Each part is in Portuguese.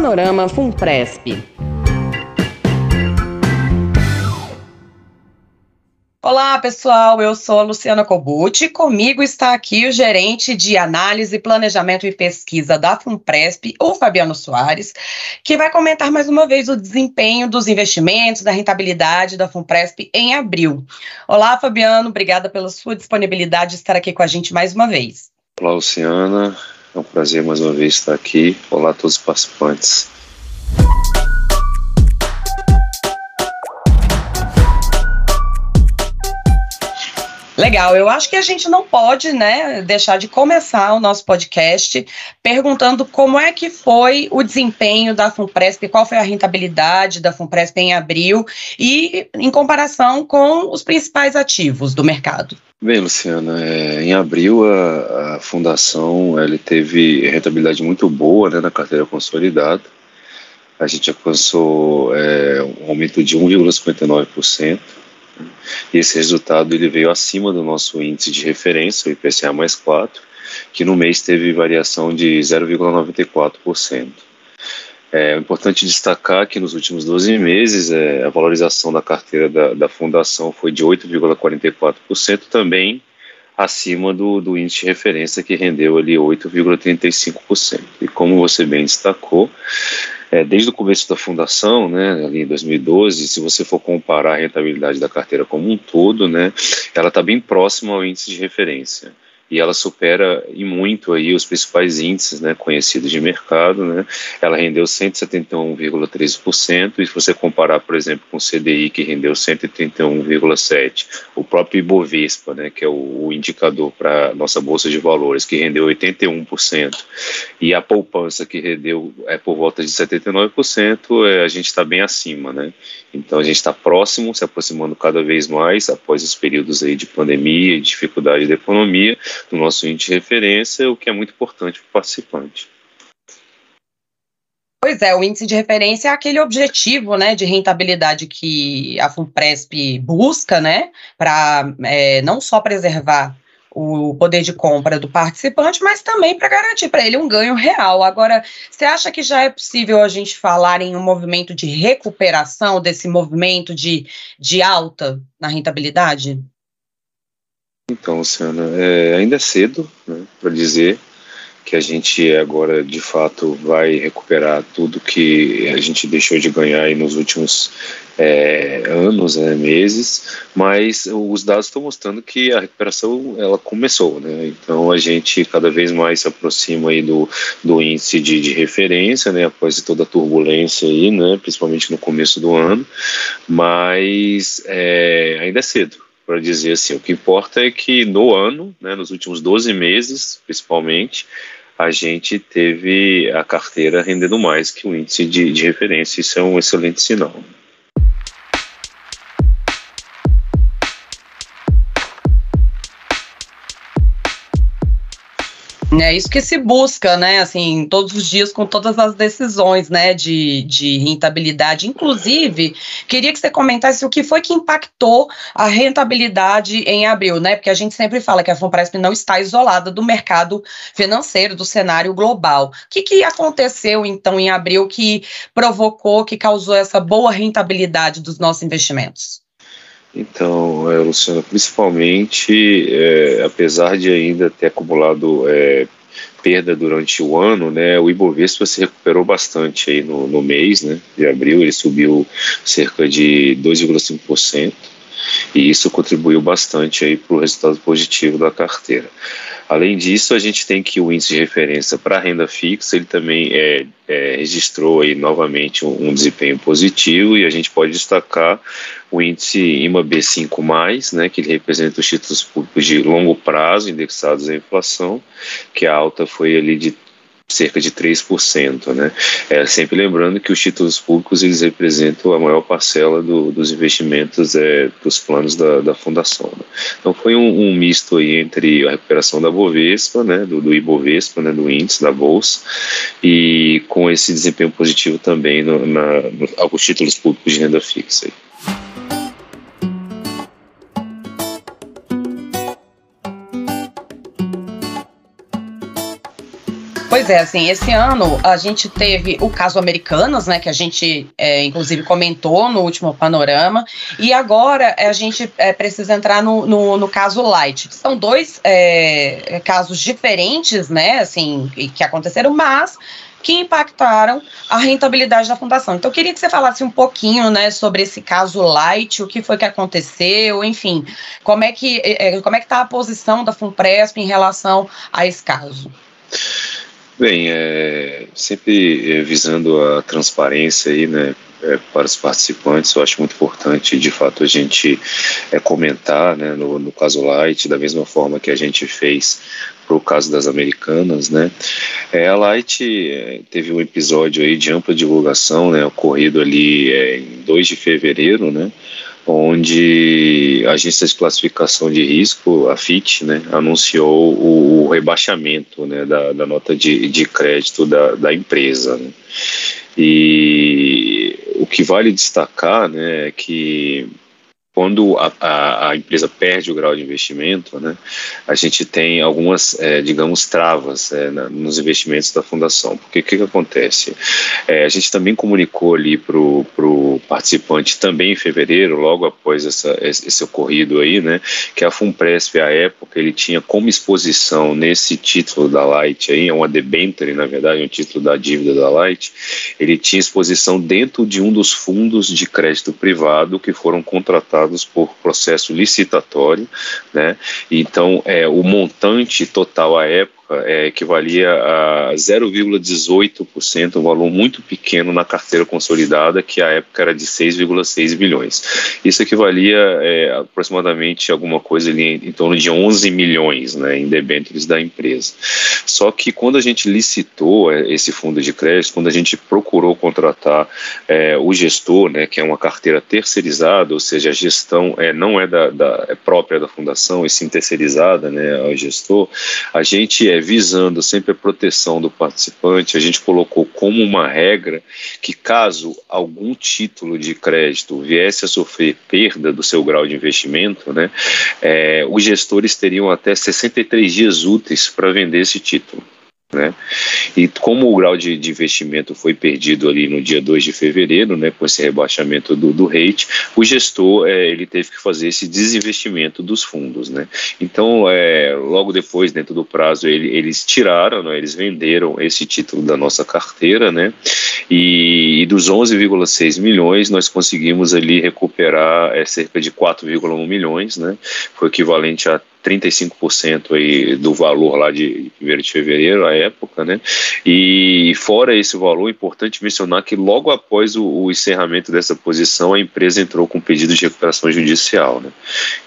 Panorama Funpresp. Olá, pessoal. Eu sou a Luciana Cobucci. Comigo está aqui o gerente de análise, planejamento e pesquisa da Funpresp, o Fabiano Soares, que vai comentar mais uma vez o desempenho dos investimentos, da rentabilidade da Funpresp em abril. Olá, Fabiano. Obrigada pela sua disponibilidade de estar aqui com a gente mais uma vez. Olá, Luciana. É um prazer mais uma vez estar aqui. Olá a todos os participantes. Legal, eu acho que a gente não pode, né, deixar de começar o nosso podcast perguntando como é que foi o desempenho da Funpresp, qual foi a rentabilidade da Funpresp em abril e em comparação com os principais ativos do mercado. Bem, Luciana, é, em abril a, a, fundação ele teve rentabilidade muito boa né, na carteira consolidada. A gente alcançou é, um aumento de 1,59%. E esse resultado ele veio acima do nosso índice de referência, o IPCA mais 4, que no mês teve variação de 0,94%. É importante destacar que nos últimos 12 meses é, a valorização da carteira da, da fundação foi de 8,44%, também acima do, do índice de referência que rendeu ali 8,35%. E como você bem destacou, é, desde o começo da fundação, né, ali em 2012, se você for comparar a rentabilidade da carteira como um todo, né, ela está bem próxima ao índice de referência e ela supera e muito aí os principais índices né, conhecidos de mercado. Né? Ela rendeu 171,13%, e se você comparar, por exemplo, com o CDI, que rendeu 131,7%, o próprio Ibovespa, né, que é o, o indicador para nossa Bolsa de Valores, que rendeu 81%, e a poupança, que rendeu é, por volta de 79%, é, a gente está bem acima. Né? Então a gente está próximo, se aproximando cada vez mais após os períodos aí de pandemia e dificuldade da economia, do nosso índice de referência, o que é muito importante para o participante. Pois é, o índice de referência é aquele objetivo, né, de rentabilidade que a Funpresp busca, né, para é, não só preservar o poder de compra do participante, mas também para garantir para ele um ganho real. Agora, você acha que já é possível a gente falar em um movimento de recuperação desse movimento de, de alta na rentabilidade? Então, Luciana, é, ainda é cedo né, para dizer que a gente agora de fato vai recuperar tudo que a gente deixou de ganhar aí nos últimos é, anos, né, meses, mas os dados estão mostrando que a recuperação ela começou, né? Então a gente cada vez mais se aproxima aí do, do índice de, de referência, né? Após toda a turbulência aí, né? Principalmente no começo do ano, mas é, ainda é cedo para dizer assim, o que importa é que no ano, né, nos últimos 12 meses, principalmente, a gente teve a carteira rendendo mais que o índice de, de referência. Isso é um excelente sinal. É isso que se busca, né? Assim, todos os dias com todas as decisões, né, de, de rentabilidade. Inclusive, queria que você comentasse o que foi que impactou a rentabilidade em abril, né? Porque a gente sempre fala que a Funpresp não está isolada do mercado financeiro, do cenário global. O que, que aconteceu então em abril que provocou, que causou essa boa rentabilidade dos nossos investimentos? Então, é, Luciano, principalmente, é, apesar de ainda ter acumulado é, perda durante o ano, né, o Ibovespa se recuperou bastante aí no, no mês né, de abril, ele subiu cerca de 2,5%, e isso contribuiu bastante aí para o resultado positivo da carteira. Além disso, a gente tem que o índice de referência para renda fixa, ele também é, é, registrou aí novamente um, um, desempenho positivo e a gente pode destacar o índice IMA B5+, né, que ele representa os títulos públicos de longo prazo indexados à inflação, que a alta foi ali de cerca de 3%. Né? É, sempre lembrando que os títulos públicos eles representam a maior parcela do, dos investimentos é, dos planos da, da fundação. Né? Então foi um, um, misto aí entre a recuperação da Bovespa, né, do, do Ibovespa, né, do índice da Bolsa, e com esse desempenho positivo também no, na, no, alguns títulos públicos de renda fixa. Aí. Pois é, assim, esse ano a gente teve o caso Americanas, né, que a gente, é, inclusive, comentou no último panorama, e agora a gente é, precisa entrar no, no, no, caso Light. São dois é, casos diferentes, né, assim, que aconteceram, mas que impactaram a rentabilidade da fundação. Então, eu queria que você falasse um pouquinho, né, sobre esse caso Light, o que foi que aconteceu, enfim, como é que é, como é que está a posição da Funpresp em relação a esse caso. Bem, é, sempre é, visando a transparência aí, né, é, para os participantes, eu acho muito importante, de fato, a gente é, comentar, né, no, no caso Light, da mesma forma que a gente fez para o caso das americanas, né, é, a Light é, teve um episódio aí de ampla divulgação, né, ocorrido ali é, em 2 de fevereiro, né, onde a agência de classificação de risco, a FIT, né, anunciou o, rebaixamento né, da, da nota de, de crédito da, da empresa. Né. E o que vale destacar né, é que quando a, a, a, empresa perde o grau de investimento, né, a gente tem algumas, é, digamos, travas é, na, nos investimentos da fundação. Porque o que, que acontece? É, a gente também comunicou ali para o participante, também em fevereiro, logo após essa, esse ocorrido aí, né, que a Funpresp, à época, ele tinha como exposição nesse título da Light, aí, é uma debenture, na verdade, um título da dívida da Light, ele tinha exposição dentro de um dos fundos de crédito privado que foram contratados por processo licitatório, né? Então, é, o montante total à época é, equivalia a 0,18%, um valor muito pequeno na carteira consolidada, que à época era de 6,6 bilhões. Isso equivalia é, aproximadamente alguma coisa ali em, em, torno de 11 milhões né, em debêntures da empresa. Só que quando a gente licitou é, esse fundo de crédito, quando a gente procurou contratar é, o gestor, né, que é uma carteira terceirizada, ou seja, a gestão é, não é, da, da é própria da fundação, e sim terceirizada né, ao gestor, a gente é visando sempre a proteção do participante, a gente colocou como uma regra que caso algum título de crédito viesse a sofrer perda do seu grau de investimento, né, é, os gestores teriam até 63 dias úteis para vender esse título. Né? E como o grau de, de, investimento foi perdido ali no dia 2 de fevereiro, né, com esse rebaixamento do, do rate, o gestor é, ele teve que fazer esse desinvestimento dos fundos. Né? Então, é, logo depois, dentro do prazo, ele, eles tiraram, né, eles venderam esse título da nossa carteira, né, e, e dos 11,6 milhões, nós conseguimos ali recuperar é, cerca de 4,1 milhões, né, foi equivalente a 35% aí do valor lá de 1 de fevereiro, à época, né? E fora esse valor, é importante mencionar que logo após o, o, encerramento dessa posição, a empresa entrou com pedido de recuperação judicial, né?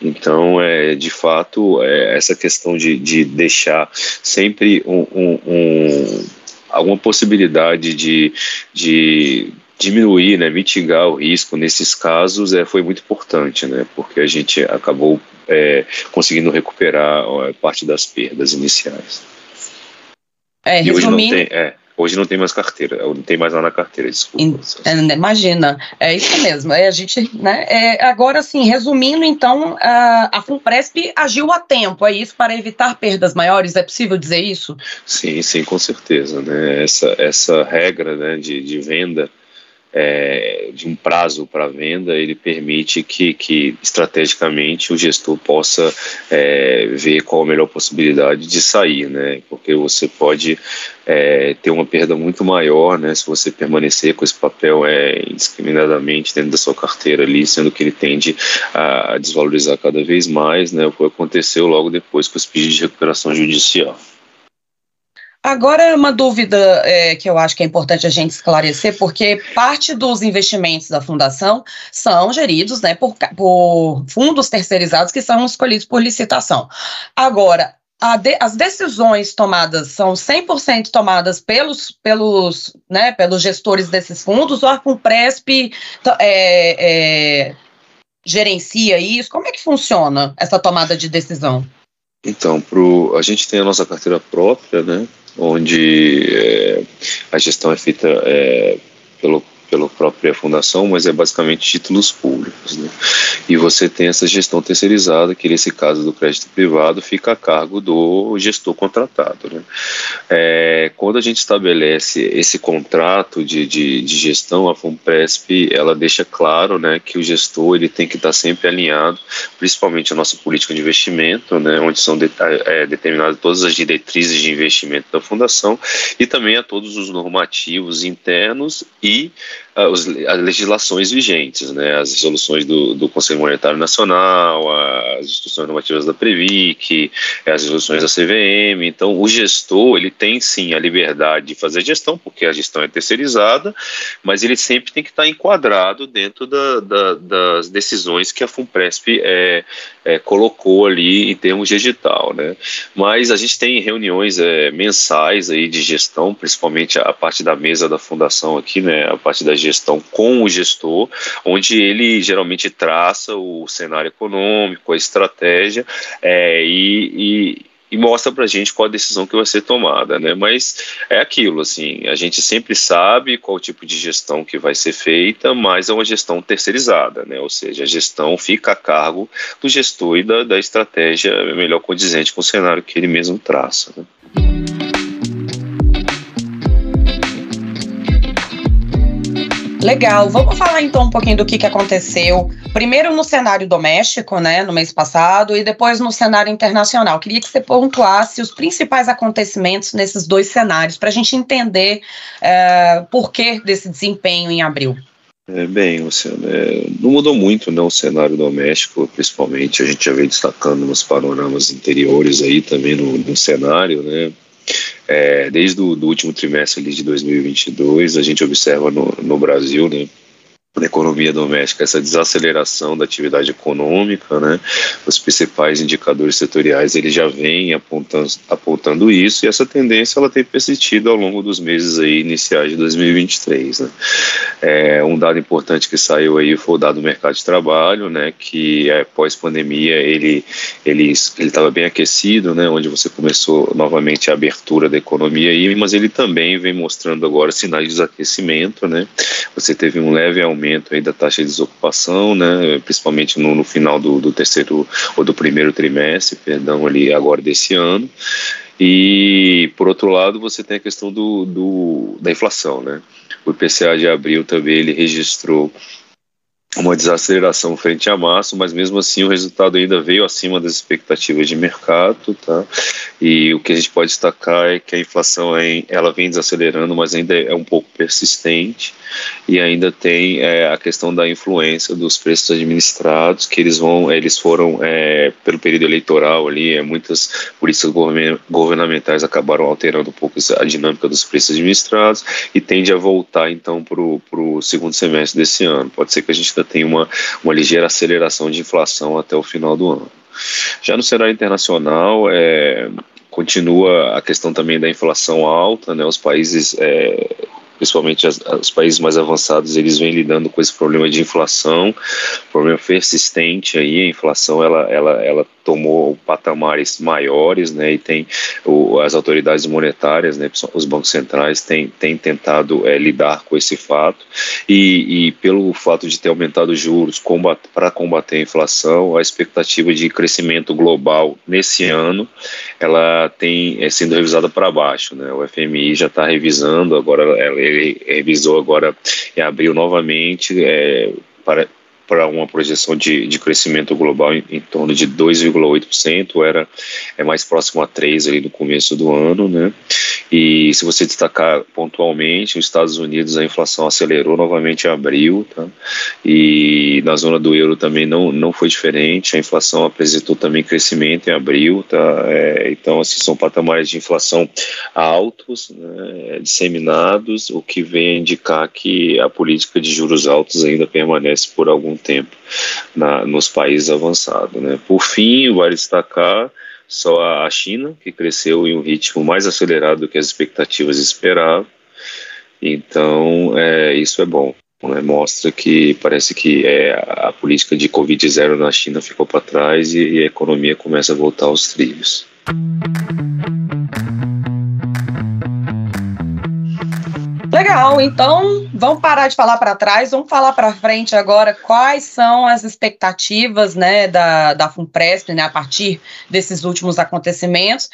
Então, é, de fato, é, essa questão de, de deixar sempre um, um, um alguma possibilidade de, de diminuir, né, mitigar o risco nesses casos é, foi muito importante, né, porque a gente acabou é, conseguindo recuperar parte das perdas iniciais. É, e hoje não tem, é, hoje não tem mais carteira, não tem mais lá na carteira, desculpa. É, imagina, é isso mesmo. É, a gente, né, é, agora, assim, resumindo, então, a, a Funpresp agiu a tempo, é isso, para evitar perdas maiores, é possível dizer isso? Sim, sim, com certeza, né, essa, essa regra, né, de, de venda é, de um prazo para venda, ele permite que, que estrategicamente o gestor possa é, ver qual a melhor possibilidade de sair, né? Porque você pode é, ter uma perda muito maior, né? Se você permanecer com esse papel é, indiscriminadamente dentro da sua carteira ali, sendo que ele tende a, desvalorizar cada vez mais, né? O que aconteceu logo depois com os pedidos de recuperação judicial. Agora, uma dúvida é, que eu acho que é importante a gente esclarecer, porque parte dos investimentos da fundação são geridos né, por, por fundos terceirizados que são escolhidos por licitação. Agora, de, as decisões tomadas são 100% tomadas pelos, pelos, né, pelos gestores desses fundos, ou a Funpresp é, é, gerencia isso? Como é que funciona essa tomada de decisão? Então, pro, a gente tem a nossa carteira própria, né? Onde é, a gestão é feita é, pelo, pela própria fundação, mas é basicamente títulos públicos. Né? E você tem essa gestão terceirizada, que nesse caso do crédito privado fica a cargo do gestor contratado. Né? É, quando a gente estabelece esse contrato de, de, de, gestão, a FUNPRESP, ela deixa claro né, que o gestor ele tem que estar sempre alinhado, principalmente a nossa política de investimento, né, onde são de, é, determinadas todas as diretrizes de investimento da fundação, e também a todos os normativos internos e as legislações vigentes, né, as resoluções do, do Conselho Monetário Nacional, as instruções normativas da Previc, as resoluções da CVM. Então, o gestor ele tem sim a liberdade de fazer gestão, porque a gestão é terceirizada, mas ele sempre tem que estar enquadrado dentro da, da, das decisões que a FUNPRESP é, é, colocou ali em termos de edital, né? Mas a gente tem reuniões é, mensais aí de gestão, principalmente a parte da mesa da fundação aqui, né? A parte da gestão com o gestor, onde ele geralmente traça o cenário econômico, a estratégia é, e, e e mostra para a gente qual a decisão que vai ser tomada, né? Mas é aquilo, assim, a gente sempre sabe qual tipo de gestão que vai ser feita, mas é uma gestão terceirizada, né? Ou seja, a gestão fica a cargo do gestor e da, da estratégia melhor condizente com o cenário que ele mesmo traça. Né? Legal, vamos falar então um pouquinho do que, que aconteceu, primeiro no cenário doméstico, né, no mês passado, e depois no cenário internacional. Queria que você pontuasse os principais acontecimentos nesses dois cenários, para a gente entender é, por que desse desempenho em abril. É, bem, Luciano, é, não mudou muito não, o cenário doméstico, principalmente, a gente já vem destacando nos panoramas anteriores aí também no, no cenário, né, é, desde o último trimestre de 2022, a gente observa no, no Brasil, né, da economia doméstica, essa desaceleração da atividade econômica, né? Os principais indicadores setoriais ele já vem apontando, apontando isso e essa tendência ela tem persistido ao longo dos meses aí iniciais de 2023, né? É, um dado importante que saiu aí foi o dado do mercado de trabalho, né? Que é, pós pandemia ele ele ele estava bem aquecido, né? Onde você começou novamente a abertura da economia aí, mas ele também vem mostrando agora sinais de desaquecimento, né? Você teve um leve aumento aumento aí da taxa de desocupação, né, principalmente no, no final do, do, terceiro ou do primeiro trimestre, perdão, ali agora desse ano. E, por outro lado, você tem a questão do, do da inflação, né? O IPCA de abril também ele registrou uma desaceleração frente a março, mas mesmo assim o resultado ainda veio acima das expectativas de mercado, tá? E o que a gente pode destacar é que a inflação ela vem desacelerando, mas ainda é um pouco persistente e ainda tem é, a questão da influência dos preços administrados, que eles vão, eles foram é, pelo período eleitoral ali, é, muitas políticas governamentais acabaram alterando um pouco a dinâmica dos preços administrados e tende a voltar então para o segundo semestre desse ano. Pode ser que a gente ainda tenha uma, uma ligeira aceleração de inflação até o final do ano. Já no cenário internacional, é, continua a questão também da inflação alta, né? Os países é, principalmente as, os países mais avançados, eles vêm lidando com esse problema de inflação, problema persistente aí, a inflação ela, ela, ela tomou patamares maiores, né, e tem o, as autoridades monetárias, né, os bancos centrais têm, têm tentado é, lidar com esse fato, e, e, pelo fato de ter aumentado os juros combat, para combater a inflação, a expectativa de crescimento global nesse ano, ela tem é, sendo revisada para baixo, né, o FMI já está revisando, agora ele revisou agora em abril novamente, é, para para uma projeção de, de crescimento global em, em torno de 2,8%, era é mais próximo a 3% ali no começo do ano, né? E se você destacar pontualmente, os Estados Unidos a inflação acelerou novamente em abril, tá? E na zona do euro também não, não foi diferente, a inflação apresentou também crescimento em abril, tá? É, então, assim, são patamares de inflação altos, né, disseminados, o que vem indicar que a política de juros altos ainda permanece por algum tempo na, nos países avançados. Né. Por fim, vale destacar só a China, que cresceu em um ritmo mais acelerado do que as expectativas esperavam. Então, é, isso é bom. Né? Mostra que parece que é, a política de Covid zero na China ficou para trás e, e a economia começa a voltar aos trilhos. Legal, então vamos parar de falar para trás, vamos falar para frente agora quais são as expectativas né, da, da FUNPRESP né, a partir desses últimos acontecimentos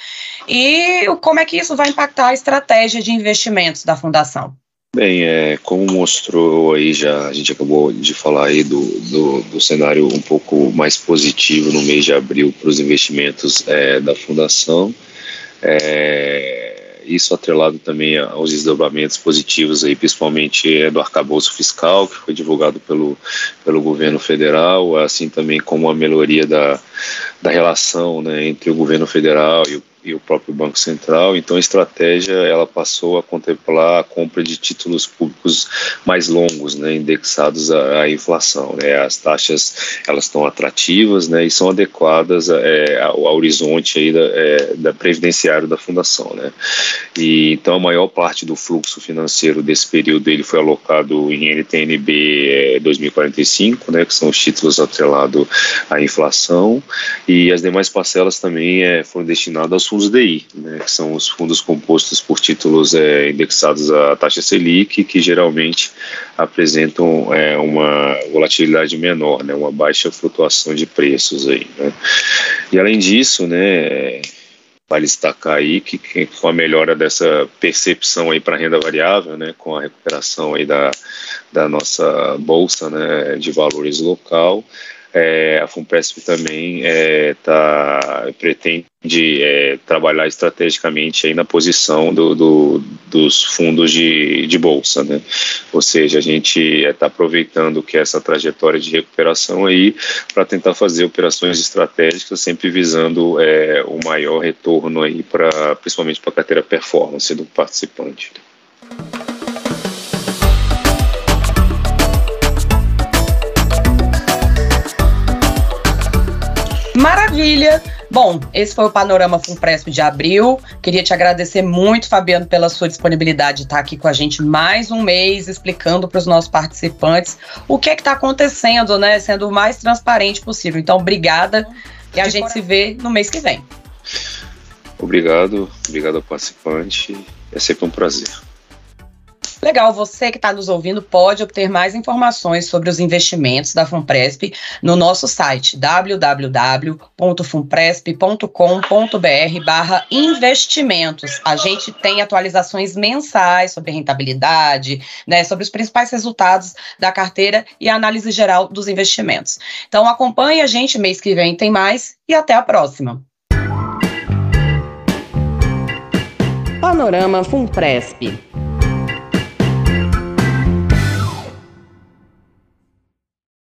e como é que isso vai impactar a estratégia de investimentos da Fundação. Bem, é, como mostrou aí já, a gente acabou de falar aí do, do, do cenário um pouco mais positivo no mês de abril para os investimentos é, da Fundação. É, isso atrelado também aos desdobramentos positivos aí, principalmente é, do arcabouço fiscal, que foi divulgado pelo, pelo governo federal, assim também como a melhoria da, da relação né, entre o governo federal e o e o próprio Banco Central. Então a estratégia ela passou a contemplar a compra de títulos públicos mais longos, né, indexados à, à inflação. Né. As taxas elas estão atrativas, né, e são adequadas é, ao, ao, horizonte aí da, é, da previdenciário da fundação, né. E então a maior parte do fluxo financeiro desse período ele foi alocado em NTNB é, 2045, né, que são os títulos atrelados à inflação, e as demais parcelas também é, foram destinadas aos fundos DI, né, que são os fundos compostos por títulos é, indexados à taxa Selic, que geralmente apresentam é, uma volatilidade menor, né, uma baixa flutuação de preços aí. Né. E além disso, né, vale destacar aí que, que, com a melhora dessa percepção aí para renda variável, né, com a recuperação aí da, da nossa bolsa, né, de valores local, é, a FUNPESP também é, tá, pretende é, trabalhar estrategicamente aí na posição do, do, dos fundos de, de bolsa, né? Ou seja, a gente está aproveitando que essa trajetória de recuperação aí para tentar fazer operações estratégicas, sempre visando é, o maior retorno aí para, principalmente para a carteira performance do participante. Maravilha! Bom, esse foi o Panorama Funpresp de abril. Queria te agradecer muito, Fabiano, pela sua disponibilidade de estar aqui com a gente mais um mês, explicando para os nossos participantes o que é que está acontecendo, né? Sendo o mais transparente possível. Então, obrigada e a gente se vê no mês que vem. Obrigado, obrigado ao participante. É sempre um prazer. Legal, você que está nos ouvindo pode obter mais informações sobre os investimentos da Funpresp no nosso site www.funpresp.com.br barra investimentos. A gente tem atualizações mensais sobre rentabilidade, né, sobre os principais resultados da carteira e a análise geral dos investimentos. Então acompanhe a gente, mês que vem tem mais e até a próxima. Panorama Funpresp